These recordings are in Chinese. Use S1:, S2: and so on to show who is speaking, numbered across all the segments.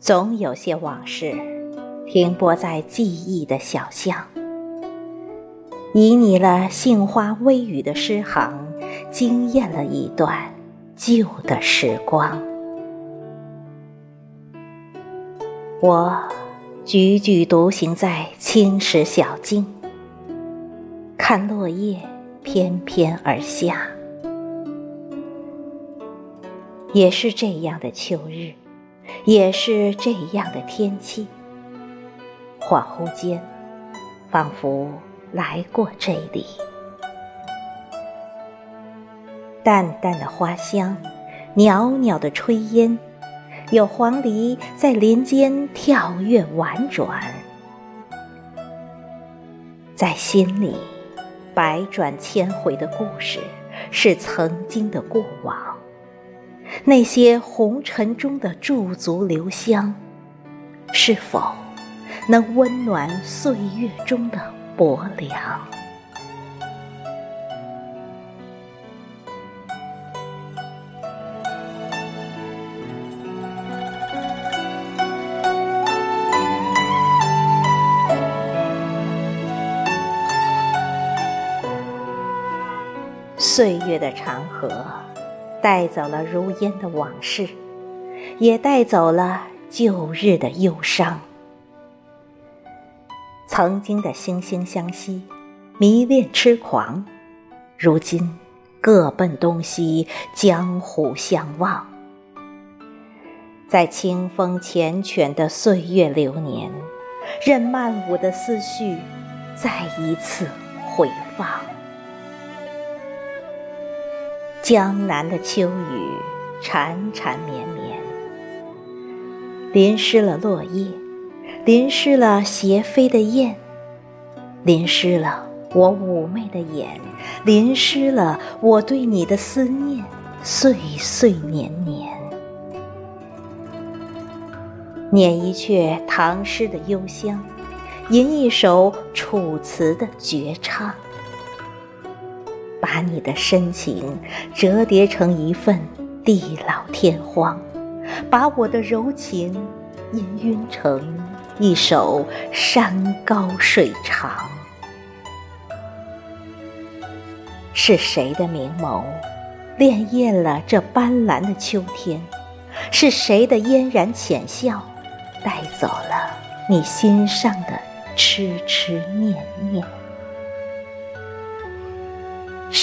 S1: 总有些往事停泊在记忆的小巷，旖旎了杏花微雨的诗行，惊艳了一段旧的时光。我踽踽独行在青石小径，看落叶翩翩而下。也是这样的秋日，也是这样的天气。恍惚间，仿佛来过这里，淡淡的花香，袅袅的炊烟。有黄鹂在林间跳跃婉转，在心里，百转千回的故事是曾经的过往。那些红尘中的驻足留香，是否能温暖岁月中的薄凉？岁月的长河，带走了如烟的往事，也带走了旧日的忧伤。曾经的惺惺相惜，迷恋痴狂，如今各奔东西，江湖相望。在清风缱绻的岁月流年，任漫舞的思绪再一次回放。江南的秋雨缠缠绵绵，淋湿了落叶，淋湿了斜飞的雁，淋湿了我妩媚的眼，淋湿了我对你的思念，岁岁年年。捻一阙唐诗的幽香，吟一首楚辞的绝唱。把你的深情折叠成一份地老天荒，把我的柔情氤氲成一首山高水长。是谁的明眸潋滟了这斑斓的秋天？是谁的嫣然浅笑带走了你心上的痴痴念念？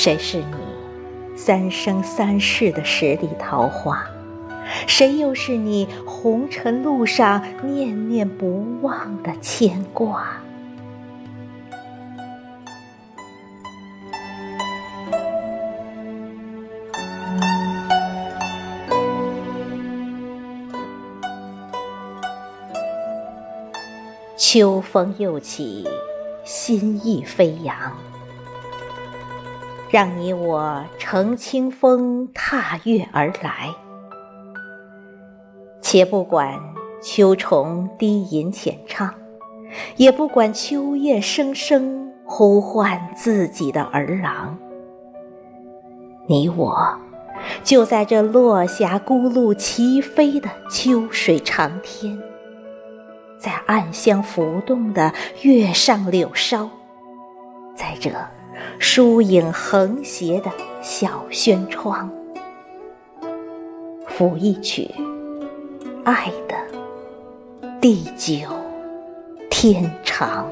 S1: 谁是你三生三世的十里桃花？谁又是你红尘路上念念不忘的牵挂？秋风又起，心意飞扬。让你我乘清风踏月而来，且不管秋虫低吟浅唱，也不管秋叶声声呼唤自己的儿郎。你我就在这落霞孤鹭齐飞的秋水长天，在暗香浮动的月上柳梢，在这。疏影横斜的小轩窗，抚一曲爱的地久天长。